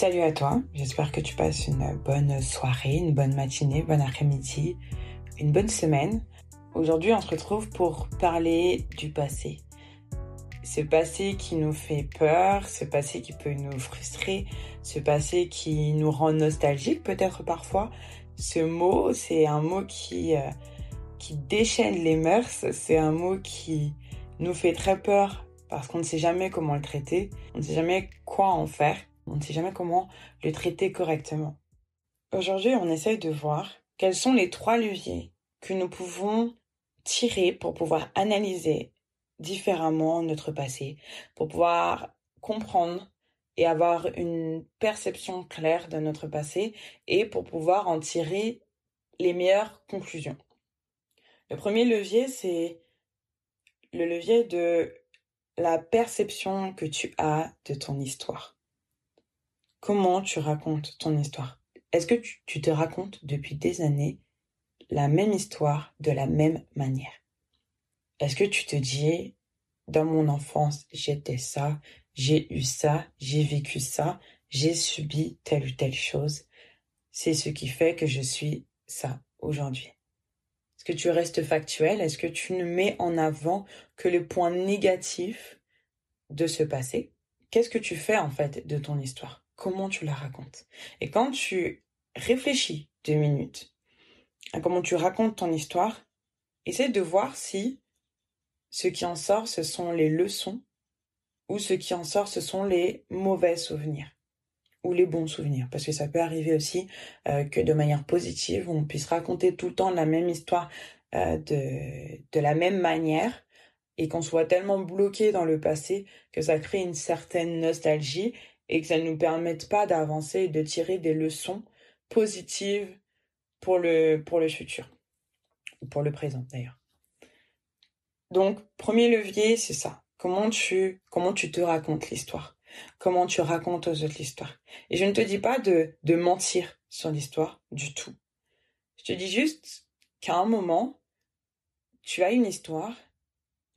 Salut à toi, j'espère que tu passes une bonne soirée, une bonne matinée, bon après-midi, une bonne semaine. Aujourd'hui, on se retrouve pour parler du passé. Ce passé qui nous fait peur, ce passé qui peut nous frustrer, ce passé qui nous rend nostalgique peut-être parfois. Ce mot, c'est un mot qui, euh, qui déchaîne les mœurs, c'est un mot qui nous fait très peur parce qu'on ne sait jamais comment le traiter, on ne sait jamais quoi en faire. On ne sait jamais comment le traiter correctement. Aujourd'hui, on essaye de voir quels sont les trois leviers que nous pouvons tirer pour pouvoir analyser différemment notre passé, pour pouvoir comprendre et avoir une perception claire de notre passé et pour pouvoir en tirer les meilleures conclusions. Le premier levier, c'est le levier de la perception que tu as de ton histoire comment tu racontes ton histoire? Est-ce que tu, te racontes depuis des années la même histoire de la même manière? Est-ce que tu te dis, dans mon enfance, j'étais ça, j'ai eu ça, j'ai vécu ça, j'ai subi telle ou telle chose, c'est ce qui fait que je suis ça aujourd'hui? Est-ce que tu restes factuel? Est-ce que tu ne mets en avant que le point négatif de ce passé? Qu'est-ce que tu fais en fait de ton histoire? Comment tu la racontes. Et quand tu réfléchis deux minutes à comment tu racontes ton histoire, essaie de voir si ce qui en sort, ce sont les leçons ou ce qui en sort, ce sont les mauvais souvenirs ou les bons souvenirs. Parce que ça peut arriver aussi euh, que de manière positive, on puisse raconter tout le temps la même histoire euh, de, de la même manière et qu'on soit tellement bloqué dans le passé que ça crée une certaine nostalgie et que ça ne nous permette pas d'avancer et de tirer des leçons positives pour le, pour le futur. Ou pour le présent d'ailleurs. Donc, premier levier, c'est ça. Comment tu, comment tu te racontes l'histoire? Comment tu racontes aux autres l'histoire? Et je ne te dis pas de, de mentir sur l'histoire du tout. Je te dis juste qu'à un moment, tu as une histoire,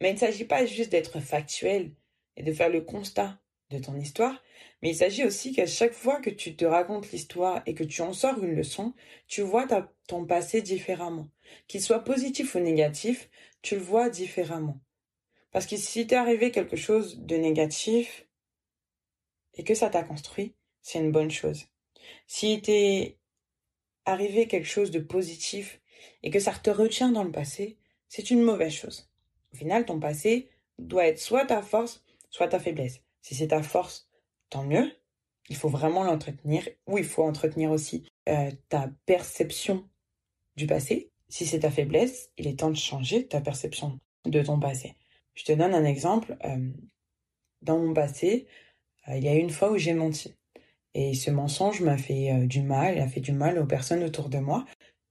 mais il ne s'agit pas juste d'être factuel et de faire le constat de ton histoire, mais il s'agit aussi qu'à chaque fois que tu te racontes l'histoire et que tu en sors une leçon, tu vois ton passé différemment. Qu'il soit positif ou négatif, tu le vois différemment. Parce que si t'est arrivé quelque chose de négatif et que ça t'a construit, c'est une bonne chose. Si t'est arrivé quelque chose de positif et que ça te retient dans le passé, c'est une mauvaise chose. Au final, ton passé doit être soit ta force, soit ta faiblesse. Si c'est ta force, tant mieux. Il faut vraiment l'entretenir. Ou il faut entretenir aussi euh, ta perception du passé. Si c'est ta faiblesse, il est temps de changer ta perception de ton passé. Je te donne un exemple. Euh, dans mon passé, euh, il y a une fois où j'ai menti. Et ce mensonge m'a fait du mal, il a fait du mal aux personnes autour de moi.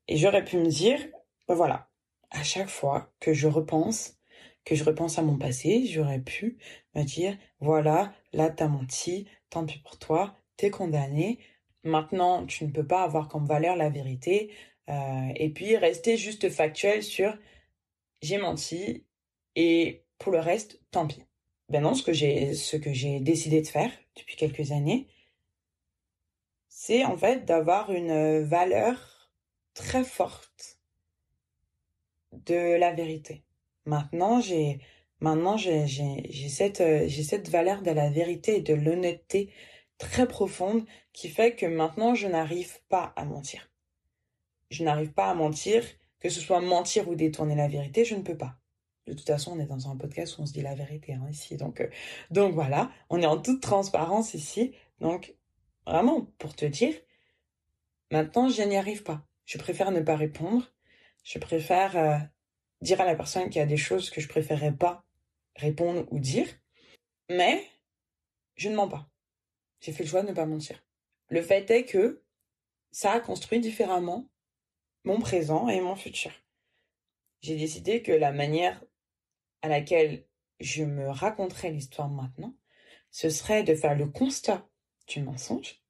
Et j'aurais pu me dire, ben voilà, à chaque fois que je repense que je repense à mon passé, j'aurais pu me dire, voilà, là t'as menti, tant pis pour toi, t'es condamné. Maintenant, tu ne peux pas avoir comme valeur la vérité. Euh, et puis rester juste factuel sur j'ai menti et pour le reste, tant pis. Ben non, ce que j'ai, ce que j'ai décidé de faire depuis quelques années, c'est en fait d'avoir une valeur très forte de la vérité. Maintenant, j'ai maintenant j'ai cette euh, j'ai cette valeur de la vérité et de l'honnêteté très profonde qui fait que maintenant je n'arrive pas à mentir. Je n'arrive pas à mentir, que ce soit mentir ou détourner la vérité, je ne peux pas. De toute façon, on est dans un podcast où on se dit la vérité hein, ici, donc euh, donc voilà, on est en toute transparence ici, donc vraiment pour te dire, maintenant je n'y arrive pas. Je préfère ne pas répondre, je préfère euh, dire à la personne qu'il y a des choses que je préférerais pas répondre ou dire, mais je ne mens pas. J'ai fait le choix de ne pas mentir. Le fait est que ça a construit différemment mon présent et mon futur. J'ai décidé que la manière à laquelle je me raconterais l'histoire maintenant, ce serait de faire le constat du mensonge,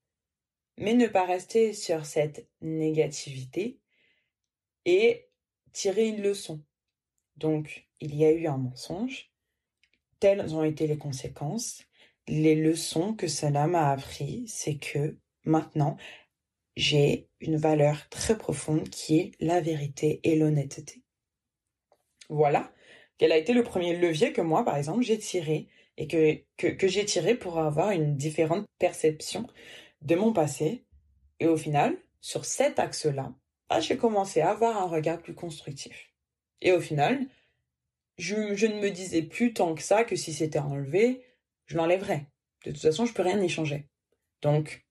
mais ne pas rester sur cette négativité et tirer une leçon. Donc, il y a eu un mensonge. Telles ont été les conséquences. les leçons que cela m'a appris, c'est que maintenant, j'ai une valeur très profonde qui est la vérité et l'honnêteté. Voilà, quel a été le premier levier que moi, par exemple, j'ai tiré et que, j'ai tiré pour avoir une différente perception de mon passé. Et au final, sur cet axe-là, ah, j'ai commencé à avoir un regard plus constructif. Et au final, je, ne me disais plus tant que ça que si c'était enlevé, je l'enlèverais. De toute façon, je peux rien y changer. Donc,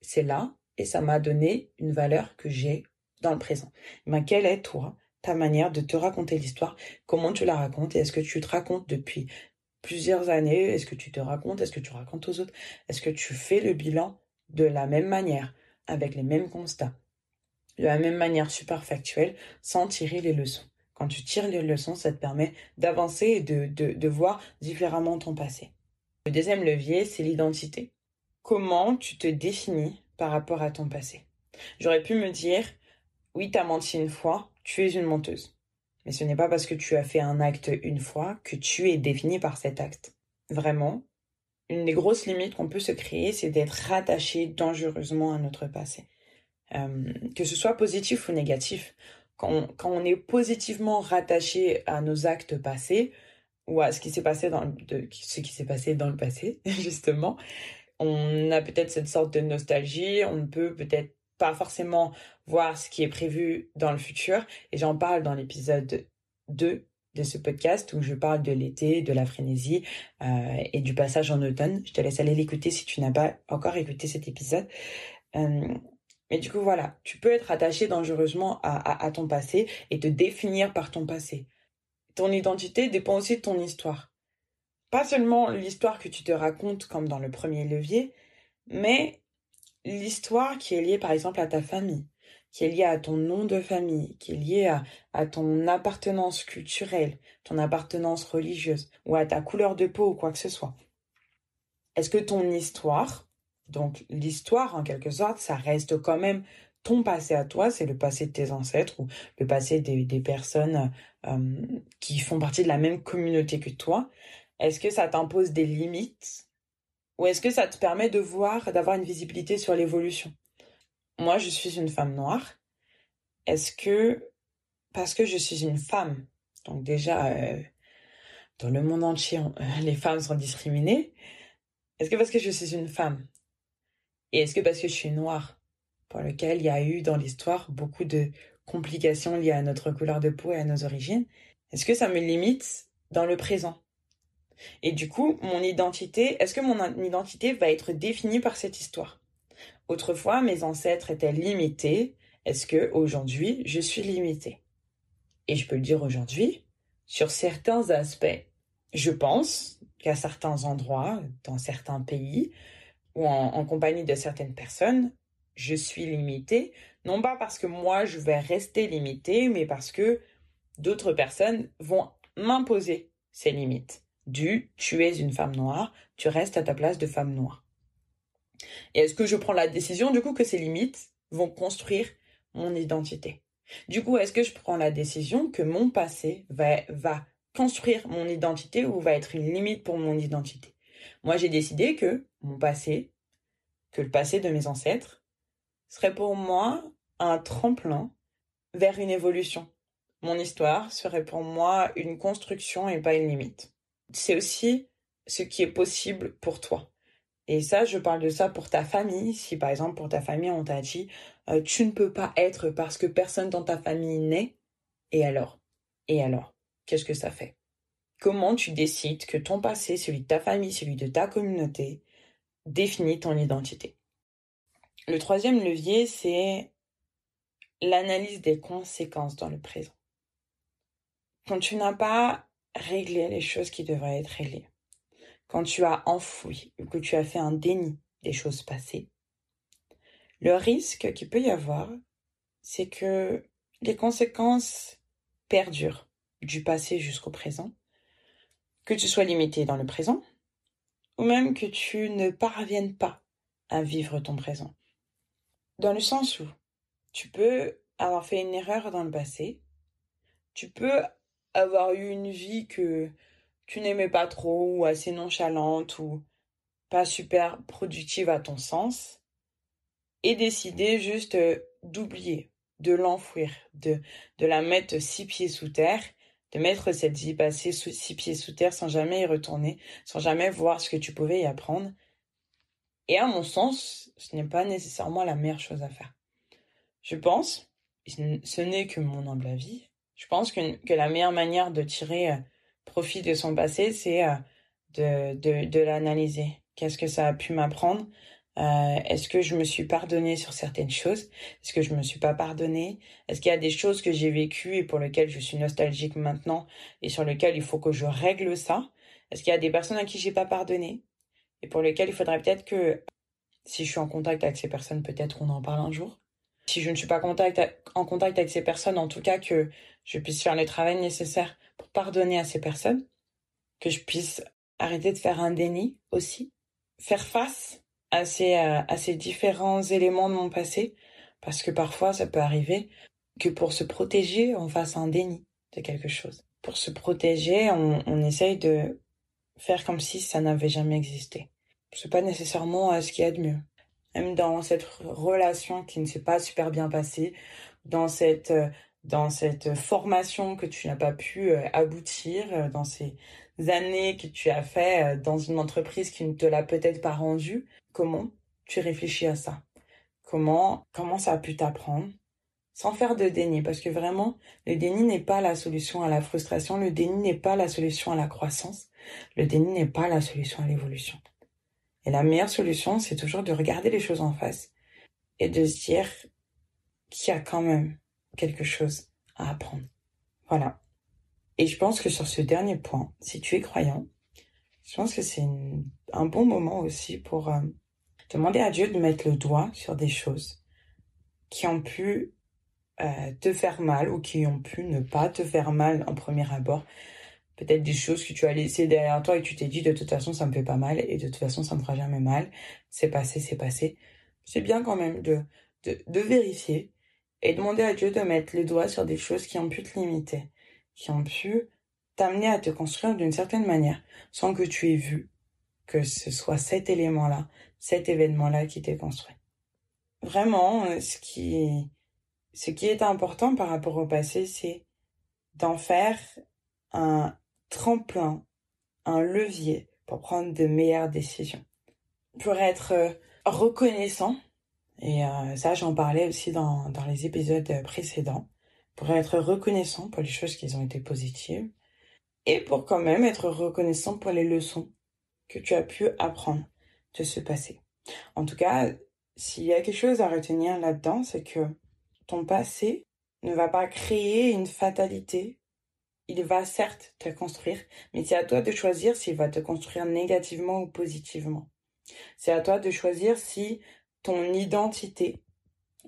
c'est là et ça m'a donné une valeur que j'ai dans le présent. Mais quelle est, toi, ta manière de te raconter l'histoire? Comment tu la racontes? Et est-ce que tu te racontes depuis plusieurs années? Est-ce que tu te racontes? Est-ce que tu racontes aux autres? Est-ce que tu fais le bilan de la même manière, avec les mêmes constats, de la même manière super factuelle, sans tirer les leçons? Quand tu tires les leçons, ça te permet d'avancer et de, voir différemment ton passé. Le deuxième levier, c'est l'identité. Comment tu te définis par rapport à ton passé? J'aurais pu me dire, oui, t'as menti une fois, tu es une menteuse. Mais ce n'est pas parce que tu as fait un acte une fois que tu es défini par cet acte. Vraiment, une des grosses limites qu'on peut se créer, c'est d'être rattaché dangereusement à notre passé. Euh, que ce soit positif ou négatif. Quand on, est positivement rattaché à nos actes passés, ou à ce qui s'est passé dans de, ce qui s'est passé dans le passé justement on a peut-être cette sorte de nostalgie on ne peut peut-être pas forcément voir ce qui est prévu dans le futur et j'en parle dans l'épisode 2 de ce podcast où je parle de l'été, de la frénésie euh, et du passage en automne. Je te laisse aller l'écouter si tu n'as pas encore écouté cet épisode. Euh, mais du coup, voilà, tu peux être attaché dangereusement à, ton passé et te définir par ton passé ton identité dépend aussi de ton histoire. Pas seulement l'histoire que tu te racontes comme dans le premier levier, mais l'histoire qui est liée par exemple à ta famille, qui est liée à ton nom de famille, qui est liée à ton appartenance culturelle, ton appartenance religieuse, ou à ta couleur de peau ou quoi que ce soit. Est-ce que ton histoire, donc l'histoire en quelque sorte, ça reste quand même ton passé à toi, c'est le passé de tes ancêtres ou le passé des, des personnes qui font partie de la même communauté que toi. Est-ce que ça t'impose des limites ou est-ce que ça te permet de voir, d'avoir une visibilité sur l'évolution? Moi, je suis une femme noire. Est-ce que parce que je suis une femme, donc déjà euh, dans le monde entier, les femmes sont discriminées. Est-ce que parce que je suis une femme et est-ce que parce que je suis noire pour lequel il y a eu dans l'histoire beaucoup de complications liées à notre couleur de peau et à nos origines, est-ce que ça me limite dans le présent? Et du coup, mon identité, est-ce que mon identité va être définie par cette histoire? Autrefois, mes ancêtres étaient limités. Est-ce que aujourd'hui, je suis limitée? Et je peux le dire aujourd'hui, sur certains aspects, je pense qu'à certains endroits, dans certains pays, ou en, compagnie de certaines personnes, je suis limité, non pas parce que moi je vais rester limité, mais parce que d'autres personnes vont m'imposer ces limites. Du tu es une femme noire, tu restes à ta place de femme noire. Et est-ce que je prends la décision du coup que ces limites vont construire mon identité? Du coup, est-ce que je prends la décision que mon passé va construire mon identité ou va être une limite pour mon identité? Moi, j'ai décidé que mon passé, que le passé de mes ancêtres, serait pour moi un tremplin vers une évolution. Mon histoire serait pour moi une construction et pas une limite. C'est aussi ce qui est possible pour toi. Et ça, je parle de ça pour ta famille. Si par exemple pour ta famille, on t'a dit euh, tu ne peux pas être parce que personne dans ta famille n'est, et alors? Et alors? Qu'est-ce que ça fait? Comment tu décides que ton passé, celui de ta famille, celui de ta communauté, définit ton identité? Le troisième levier, c'est l'analyse des conséquences dans le présent. Quand tu n'as pas réglé les choses qui devraient être réglées, quand tu as enfoui ou que tu as fait un déni des choses passées, le risque qu'il peut y avoir, c'est que les conséquences perdurent du passé jusqu'au présent, que tu sois limité dans le présent, ou même que tu ne parviennes pas à vivre ton présent. Dans le sens où tu peux avoir fait une erreur dans le passé, tu peux avoir eu une vie que tu n'aimais pas trop ou assez nonchalante ou pas super productive à ton sens et décider juste euh, d'oublier, de l'enfouir, de, de la mettre six pieds sous terre, de mettre cette vie passée six pieds sous terre sans jamais y retourner, sans jamais voir ce que tu pouvais y apprendre. Et à mon sens, ce n'est pas nécessairement la meilleure chose à faire. Je pense, ce n'est que mon humble avis, je pense que, que, la meilleure manière de tirer euh, profit de son passé, c'est euh, de, de, de l'analyser. Qu'est-ce que ça a pu m'apprendre? Euh, Est-ce que je me suis pardonné sur certaines choses? Est-ce que je me suis pas pardonné Est-ce qu'il y a des choses que j'ai vécues et pour lesquelles je suis nostalgique maintenant et sur lesquelles il faut que je règle ça? Est-ce qu'il y a des personnes à qui j'ai pas pardonné? Et pour lesquelles il faudrait peut-être que si je suis en contact avec ces personnes, peut-être on en parle un jour. Si je ne suis pas contact, en contact avec ces personnes, en tout cas que je puisse faire le travail nécessaire pour pardonner à ces personnes, que je puisse arrêter de faire un déni aussi, faire face à ces, euh, différents éléments de mon passé, parce que parfois ça peut arriver que pour se protéger, on fasse un déni de quelque chose. Pour se protéger, on, on essaye de faire comme si ça n'avait jamais existé. C'est pas nécessairement ce qu'il y a de mieux même dans cette relation qui ne s'est pas super bien passée, dans cette euh, dans cette formation que tu n'as pas pu euh, aboutir, euh, dans ces années que tu as fait dans une entreprise qui ne te l'a peut-être pas rendu, comment tu réfléchis à ça? Comment ça a pu t'apprendre? Sans faire de déni parce que vraiment le déni n'est pas la solution à la frustration, le déni n'est pas la solution à la croissance, le déni n'est pas la solution à l'évolution. Et la meilleure solution, c'est toujours de regarder les choses en face et de se dire qu'il y a quand même quelque chose à apprendre. Voilà. Et je pense que sur ce dernier point, si tu es croyant, je pense que c'est un bon moment aussi pour euh, demander à Dieu de mettre le doigt sur des choses qui ont pu euh, te faire mal ou qui ont pu ne pas te faire mal en premier abord, peut-être des choses que tu as laissées derrière toi et tu t'es dit de toute façon ça me fait pas mal et de toute façon ça me fera jamais mal. C'est passé, c'est passé. C'est bien quand même de, de, vérifier et demander à Dieu de mettre les doigts sur des choses qui ont pu te limiter, qui ont pu t'amener à te construire d'une certaine manière sans que tu aies vu que ce soit cet élément-là, cet événement-là qui t'ait construit. Vraiment, euh, ce qui, ce qui est important par rapport au passé, c'est d'en faire un, tremplin, un levier pour prendre de meilleures décisions. Pour être euh, reconnaissant, et euh, ça j'en parlais aussi dans, dans les épisodes précédents, pour être reconnaissant pour les choses qui ont été positives, et pour quand même être reconnaissant pour les leçons que tu as pu apprendre de ce passé. En tout cas, s'il y a quelque chose à retenir là-dedans, c'est que ton passé ne va pas créer une fatalité il va certes te construire, mais c'est à toi de choisir s'il va te construire négativement ou positivement. C'est à toi de choisir si ton identité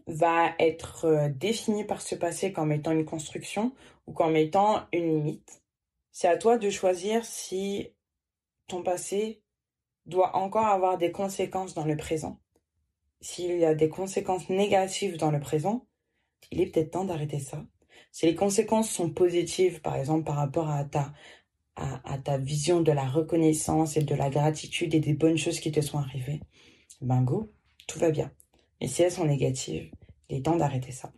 va être euh, définie par ce passé comme étant une construction ou comme étant une limite. C'est à toi de choisir si ton passé doit encore avoir des conséquences dans le présent. S'il y a des conséquences négatives dans le présent, il est peut-être temps d'arrêter ça si les conséquences sont positives, par exemple par rapport à ta, à, ta vision de la reconnaissance et de la gratitude et des bonnes choses qui te sont arrivées, ben go, tout va bien. Mais si elles sont négatives, il est temps d'arrêter ça.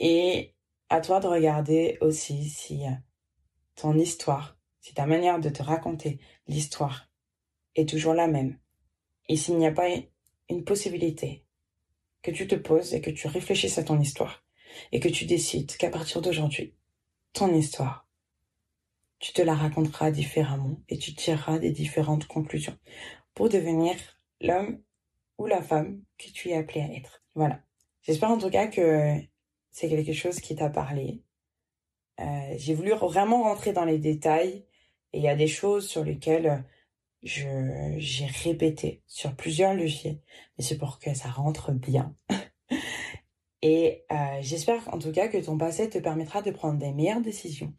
Et à toi de regarder aussi si euh, ton histoire, si ta manière de te raconter l'histoire est toujours la même. Et s'il n'y a pas une possibilité que tu te poses et que tu réfléchisses à ton histoire et que tu décides qu'à partir d'aujourd'hui, ton histoire, tu te la raconteras différemment et tu tireras des différentes conclusions pour devenir l'homme ou la femme que tu es appelé à être. Voilà. J'espère en tout cas que c'est quelque chose qui t'a parlé. Euh, j'ai voulu vraiment rentrer dans les détails et il y a des choses sur lesquelles je j'ai répété sur plusieurs leviers, mais c'est pour que ça rentre bien. Et euh, j'espère en tout cas que ton passé te permettra de prendre des meilleures décisions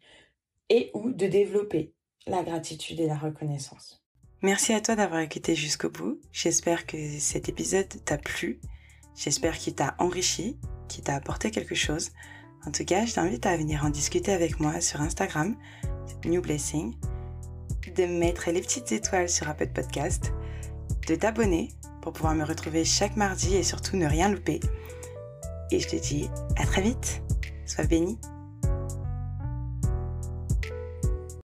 et ou de développer la gratitude et la reconnaissance. Merci à toi d'avoir écouté jusqu'au bout. J'espère que cet épisode t'a plu. J'espère qu'il t'a enrichi, qu'il t'a apporté quelque chose. En tout cas, je t'invite à venir en discuter avec moi sur Instagram, New Blessing, de mettre les petites étoiles sur Apple Podcast de t'abonner pour pouvoir me retrouver chaque mardi et surtout ne rien louper. Et je te dis à très vite. Sois béni.